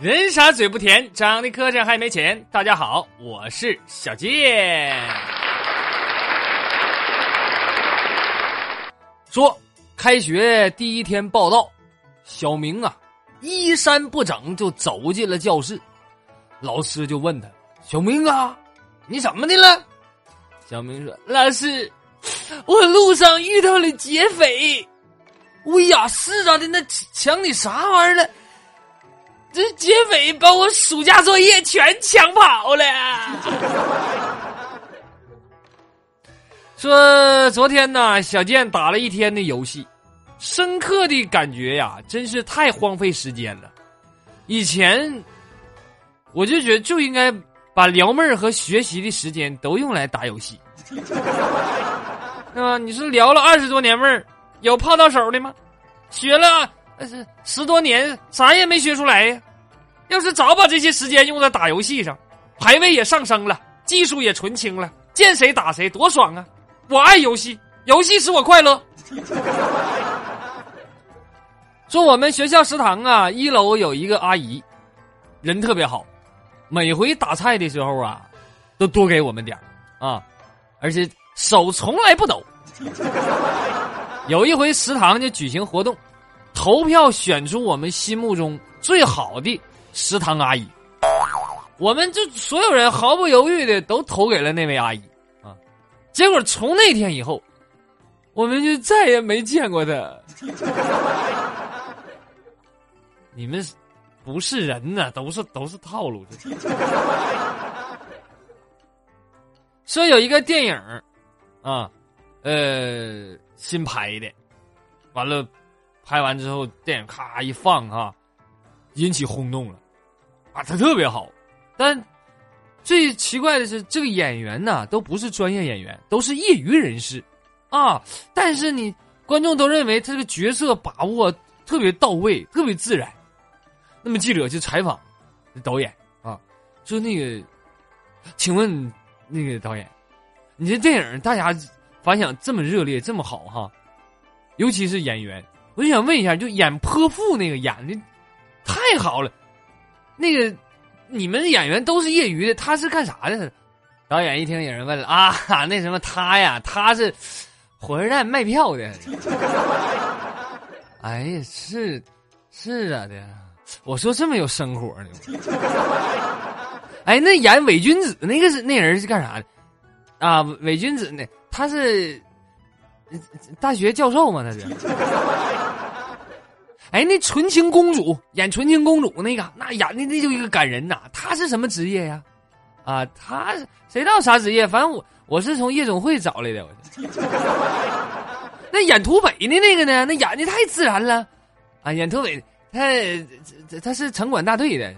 人傻嘴不甜，长得磕碜还没钱。大家好，我是小健。说开学第一天报道，小明啊，衣衫不整就走进了教室，老师就问他：“小明啊，你怎么的了？”小明说：“老师，我路上遇到了劫匪。”喂呀，是咋的？那抢你啥玩意儿了？这劫匪把我暑假作业全抢跑了。说昨天呢，小健打了一天的游戏，深刻的感觉呀，真是太荒废时间了。以前我就觉得就应该把撩妹儿和学习的时间都用来打游戏，对吧？你说聊了二十多年妹儿。有泡到手的吗？学了十多年，啥也没学出来呀。要是早把这些时间用在打游戏上，排位也上升了，技术也纯青了，见谁打谁多爽啊！我爱游戏，游戏使我快乐。说我们学校食堂啊，一楼有一个阿姨，人特别好，每回打菜的时候啊，都多给我们点啊，而且手从来不抖。有一回食堂就举行活动，投票选出我们心目中最好的食堂阿姨，我们就所有人毫不犹豫的都投给了那位阿姨啊。结果从那天以后，我们就再也没见过她。你们不是人呐，都是都是套路。说有一个电影啊，呃。新拍的，完了，拍完之后电影咔一放哈，引起轰动了，啊，他特别好，但最奇怪的是这个演员呢都不是专业演员，都是业余人士，啊，但是你观众都认为他这个角色把握特别到位，特别自然。那么记者就采访导演啊，说那个，请问那个导演，你这电影大家。反响这么热烈，这么好哈，尤其是演员，我就想问一下，就演泼妇那个演的太好了。那个你们演员都是业余的，他是干啥的？导演一听有人问了啊，那什么他呀，他是火车站卖票的。哎呀，是是啊的，我说这么有生活呢。哎，那演伪君子那个是那人是干啥的？啊，伪君子那。他是大学教授吗？他是。哎，那纯情公主演纯情公主那个，那演的那就一个感人呐。她是什么职业呀？啊，她谁知道啥职业？反正我我是从夜总会找来的。那演土匪的那个呢？那演的太自然了。啊，演土匪，他他是城管大队的。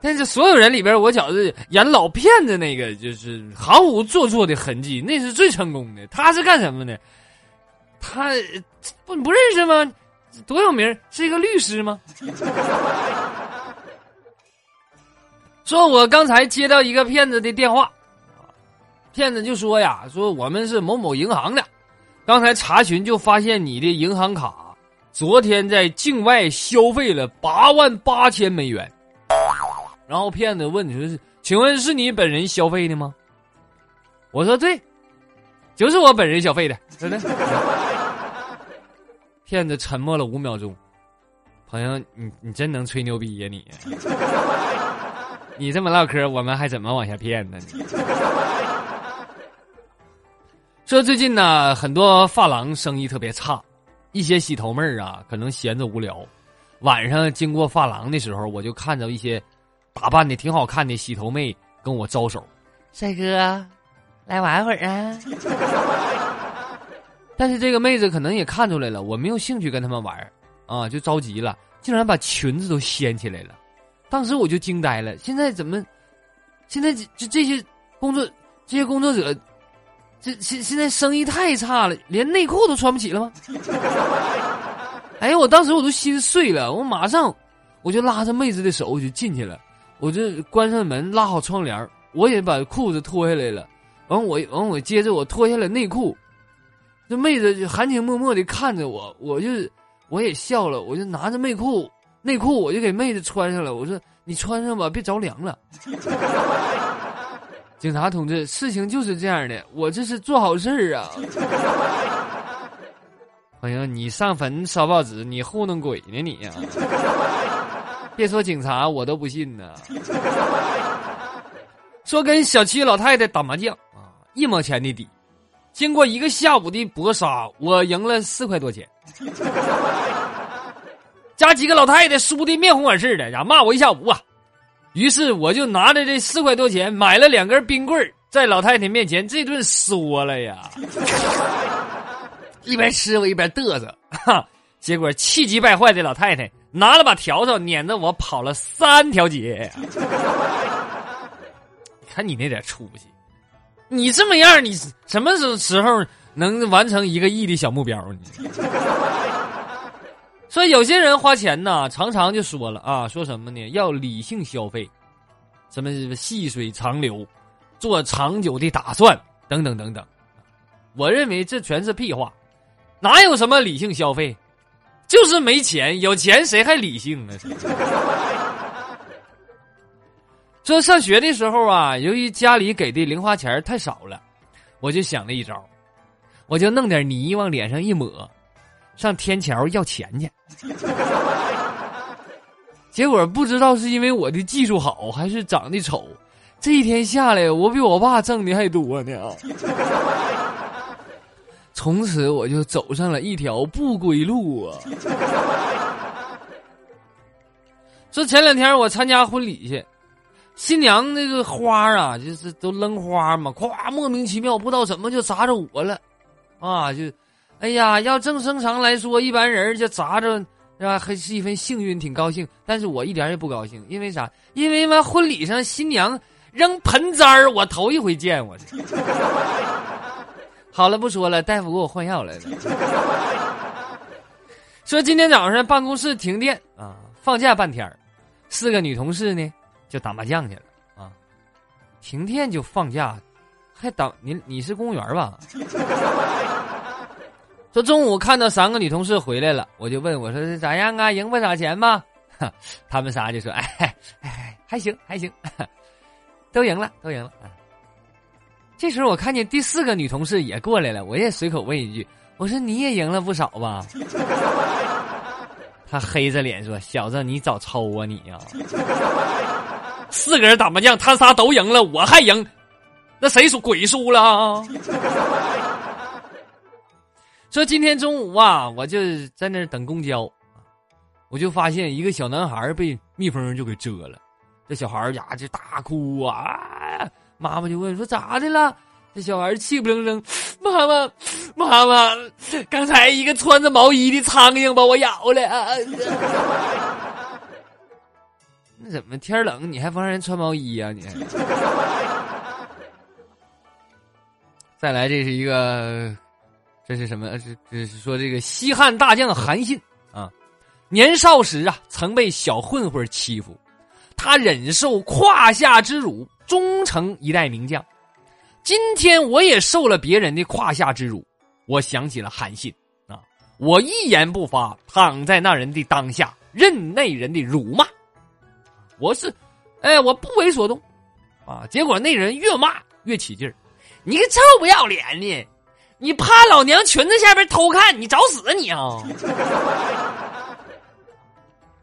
但是所有人里边，我觉着演老骗子那个就是毫无做作的痕迹，那是最成功的。他是干什么的？他不你不认识吗？多有名，是一个律师吗？说我刚才接到一个骗子的电话，骗子就说呀，说我们是某某银行的，刚才查询就发现你的银行卡昨天在境外消费了八万八千美元。然后骗子问你说是，请问是你本人消费的吗？我说对，就是我本人消费的，真的。骗子沉默了五秒钟，朋友，你你真能吹牛逼呀你！你这么唠嗑，我们还怎么往下骗呢？说最近呢，很多发廊生意特别差，一些洗头妹儿啊，可能闲着无聊，晚上经过发廊的时候，我就看着一些。打扮的挺好看的洗头妹跟我招手，帅哥，来玩会儿啊！但是这个妹子可能也看出来了，我没有兴趣跟他们玩啊，就着急了，竟然把裙子都掀起来了。当时我就惊呆了，现在怎么，现在这这些工作这些工作者，这现现在生意太差了，连内裤都穿不起了吗？哎呀，我当时我都心碎了，我马上我就拉着妹子的手我就进去了。我就关上门，拉好窗帘我也把裤子脱下来了。完我完我接着我脱下来内裤，这妹子就含情脉脉的看着我，我就我也笑了，我就拿着内裤内裤我就给妹子穿上了。我说你穿上吧，别着凉了。警察同志，事情就是这样的，我这是做好事儿啊。哎呀，你上坟烧报纸，你糊弄鬼呢你呀？别说警察，我都不信呢。说跟小区老太太打麻将啊，一毛钱的底，经过一个下午的搏杀，我赢了四块多钱。家几个老太太输的面红耳赤的，然后骂我一下午啊。于是我就拿着这四块多钱买了两根冰棍在老太太面前这顿说了呀。一边吃我一边嘚瑟，哈，结果气急败坏的老太太拿了把笤帚撵着我跑了三条街。看你那点出息，你这么样，你什么时时候能完成一个亿的小目标呢？所以有些人花钱呢，常常就说了啊，说什么呢？要理性消费，什么细水长流，做长久的打算，等等等等。我认为这全是屁话。哪有什么理性消费，就是没钱。有钱谁还理性呢？这上学的时候啊，由于家里给的零花钱太少了，我就想了一招，我就弄点泥往脸上一抹，上天桥要钱去。结果不知道是因为我的技术好，还是长得丑，这一天下来，我比我爸挣的还多呢。从此我就走上了一条不归路啊！说前两天我参加婚礼去，新娘那个花啊，就是都扔花嘛，咵莫名其妙不知道怎么就砸着我了，啊就，哎呀，要正正常来说，一般人就砸着是吧，还是一份幸运，挺高兴。但是我一点也不高兴，因为啥？因为嘛婚礼上新娘扔盆栽儿，我头一回见我。好了，不说了，大夫给我换药来了。说今天早上办公室停电啊，放假半天四个女同事呢就打麻将去了啊。停电就放假，还打你？你是公务员吧？说中午看到三个女同事回来了，我就问我说这咋样啊？赢不少钱吗？他们仨就说哎哎还行还行，都赢了都赢了。这时候我看见第四个女同事也过来了，我也随口问一句：“我说你也赢了不少吧？”他黑着脸说：“小子，你早抽啊你呀！四个人打麻将，他仨都赢了，我还赢，那谁输？鬼输了。”说今天中午啊，我就在那等公交，我就发现一个小男孩被蜜蜂就给蛰了，这小孩呀就大哭啊。妈妈就问说：“咋的了？”这小孩气不愣愣：“妈妈，妈妈，刚才一个穿着毛衣的苍蝇把我咬了。”那怎么天冷你还帮人穿毛衣呀？你？再来，这是一个，这是什么？这这是说这个西汉大将韩信啊，年少时啊曾被小混混欺负，他忍受胯下之辱。终成一代名将。今天我也受了别人的胯下之辱，我想起了韩信啊，我一言不发，躺在那人的当下，任那人的辱骂。我是，哎，我不为所动啊。结果那人越骂越起劲儿，你个臭不要脸的，你趴老娘裙子下边偷看，你找死啊你啊！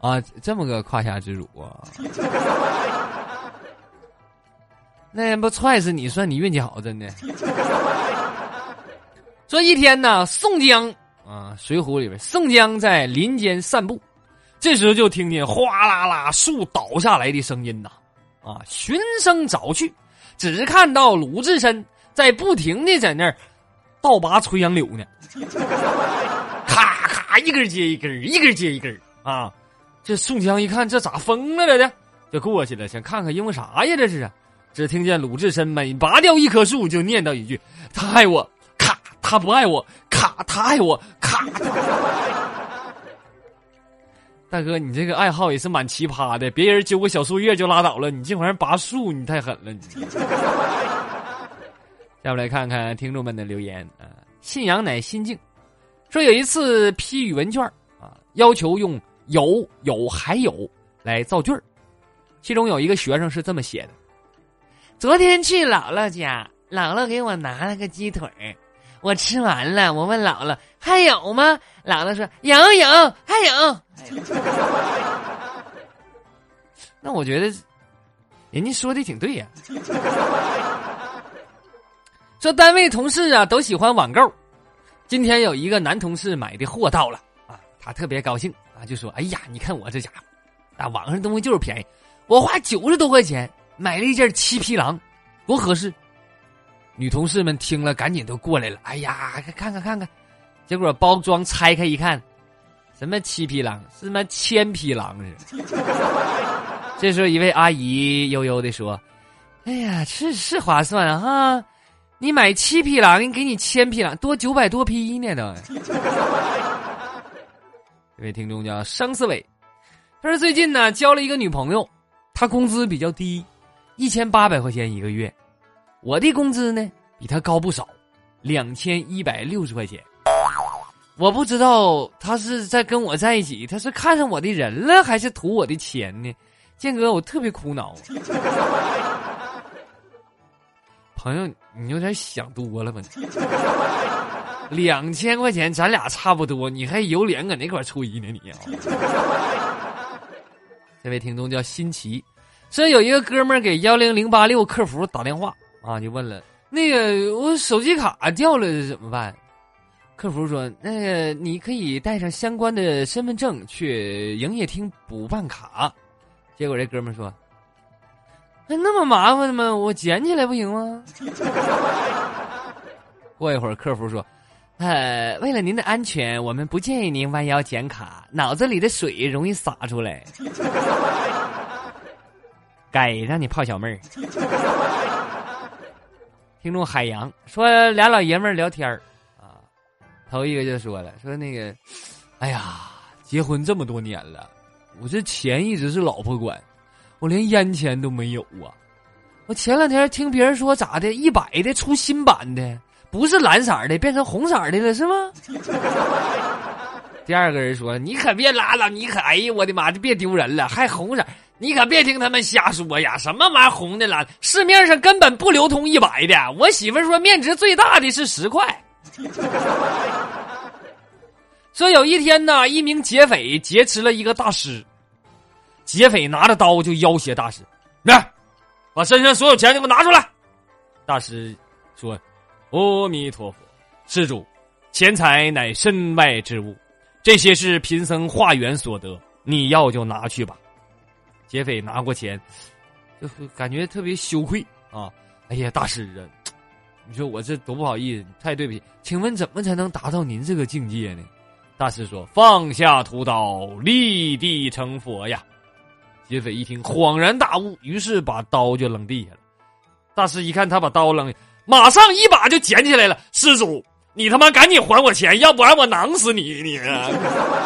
啊，这么个胯下之辱啊！那人不踹死你，算你运气好，真的。说一天呢，宋江啊，《水浒》里边，宋江在林间散步，这时候就听见哗啦啦树倒下来的声音呐，啊，循声找去，只看到鲁智深在不停的在那儿倒拔垂杨柳呢，咔咔一根接一根，一根接一根啊！这宋江一看，这咋疯了来的，就过去了，想看看因为啥呀？这是啊。只听见鲁智深每拔掉一棵树，就念叨一句：“他爱我，咔；他不爱我，咔；他爱我，咔。”大哥，你这个爱好也是蛮奇葩的。别人揪个小树叶就拉倒了，你这玩意儿拔树，你太狠了。你。下面来看看听众们的留言啊。信仰乃心境，说有一次批语文卷啊，要求用有有还有来造句儿。其中有一个学生是这么写的：昨天去姥姥家，姥姥给我拿了个鸡腿儿，我吃完了，我问姥姥还有吗？姥姥说有有还有。那我觉得人家说的挺对呀。说单位同事啊都喜欢网购，今天有一个男同事买的货到了啊，他特别高兴啊，就说：“哎呀，你看我这家伙，啊网上东西就是便宜，我花九十多块钱买了一件七匹狼，多合适。”女同事们听了赶紧都过来了，哎呀，看看看看，结果包装拆开一看，什么七匹狼，是什么千匹狼是？这时候一位阿姨悠悠的说：“哎呀，是是划算啊哈。”你买七匹狼，给你千匹狼，多九百多匹呢都。这位听众叫生思伟，他说最近呢交了一个女朋友，她工资比较低，一千八百块钱一个月，我的工资呢比他高不少，两千一百六十块钱。我不知道他是在跟我在一起，他是看上我的人了，还是图我的钱呢？建哥，我特别苦恼。朋友，你有点想多了吧？两千块钱，咱俩差不多，你还有脸搁那块吹呢？你啊！这位听众叫新奇，说有一个哥们儿给幺零零八六客服打电话啊，就问了那个我手机卡掉了怎么办？客服说那个你可以带上相关的身份证去营业厅补办卡。结果这哥们说。那那么麻烦吗？我捡起来不行吗？过一会儿，客服说：“呃，为了您的安全，我们不建议您弯腰捡卡，脑子里的水容易洒出来。”该让你泡小妹儿。听众海洋说：“俩老爷们儿聊天儿啊，头一个就说了，说那个，哎呀，结婚这么多年了，我这钱一直是老婆管。”我连烟钱都没有啊！我前两天听别人说咋的，一百的出新版的，不是蓝色的，变成红色的了，是吗？第二个人说：“你可别拉了，你可哎呀，我的妈，就别丢人了，还红色，你可别听他们瞎说呀，什么玩意儿红的蓝，市面上根本不流通一百的。我媳妇说面值最大的是十块。说有一天呢，一名劫匪劫持了一个大师。”劫匪拿着刀就要挟大师：“来，把身上所有钱给我拿出来。”大师说：“阿弥陀佛，施主，钱财乃身外之物，这些是贫僧化缘所得，你要就拿去吧。”劫匪拿过钱，就感觉特别羞愧啊！哎呀，大师啊，你说我这多不好意思，太对不起。请问怎么才能达到您这个境界呢？大师说：“放下屠刀，立地成佛呀。”劫匪一听，恍然大悟，于是把刀就扔地下了。大师一看他把刀扔，马上一把就捡起来了。施主，你他妈赶紧还我钱，要不然我囊死你！你。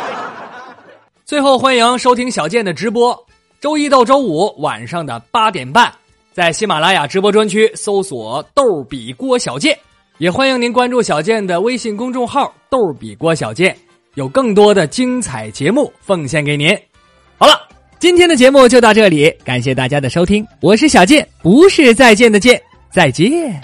最后，欢迎收听小健的直播，周一到周五晚上的八点半，在喜马拉雅直播专区搜索“逗比郭小健”，也欢迎您关注小健的微信公众号“逗比郭小健”，有更多的精彩节目奉献给您。好了。今天的节目就到这里，感谢大家的收听，我是小健，不是再见的见，再见。